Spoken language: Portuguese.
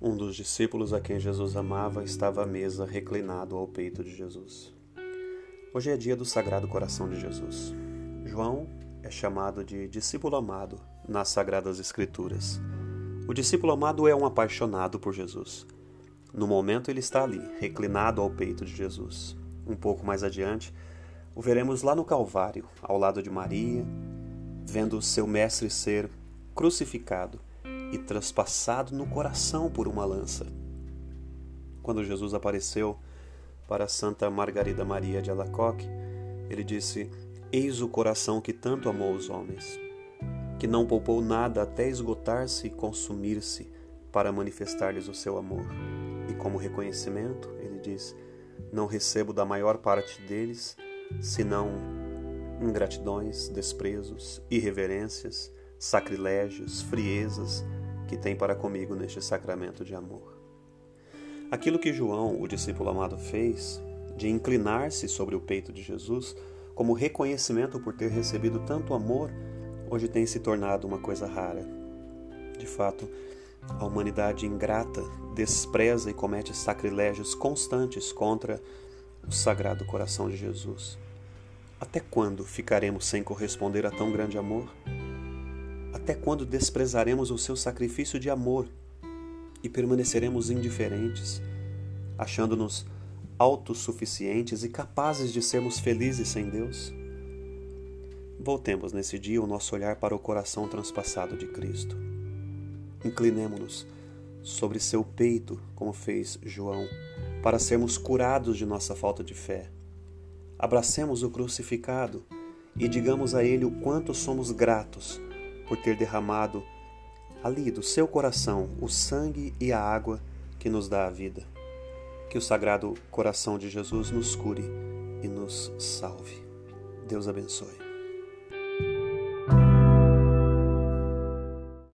dos discípulos a quem Jesus amava estava à mesa, reclinado ao peito de Jesus. Hoje é dia do Sagrado Coração de Jesus. João é chamado de discípulo amado nas Sagradas Escrituras. O discípulo amado é um apaixonado por Jesus. No momento ele está ali, reclinado ao peito de Jesus. Um pouco mais adiante, o veremos lá no Calvário, ao lado de Maria, vendo seu mestre ser crucificado e traspassado no coração por uma lança. Quando Jesus apareceu para Santa Margarida Maria de Alacoque, ele disse: Eis o coração que tanto amou os homens, que não poupou nada até esgotar-se e consumir-se para manifestar-lhes o seu amor. E como reconhecimento, ele diz: Não recebo da maior parte deles senão ingratidões, desprezos, irreverências, sacrilégios, friezas que tem para comigo neste sacramento de amor. Aquilo que João, o discípulo amado, fez, de inclinar-se sobre o peito de Jesus, como reconhecimento por ter recebido tanto amor, hoje tem se tornado uma coisa rara. De fato, a humanidade ingrata despreza e comete sacrilégios constantes contra o Sagrado Coração de Jesus. Até quando ficaremos sem corresponder a tão grande amor? Até quando desprezaremos o seu sacrifício de amor e permaneceremos indiferentes, achando-nos autossuficientes e capazes de sermos felizes sem Deus? Voltemos nesse dia o nosso olhar para o coração transpassado de Cristo. Inclinemo-nos sobre seu peito, como fez João, para sermos curados de nossa falta de fé. Abracemos o crucificado e digamos a Ele o quanto somos gratos por ter derramado ali do seu coração o sangue e a água que nos dá a vida. Que o Sagrado Coração de Jesus nos cure e nos salve. Deus abençoe.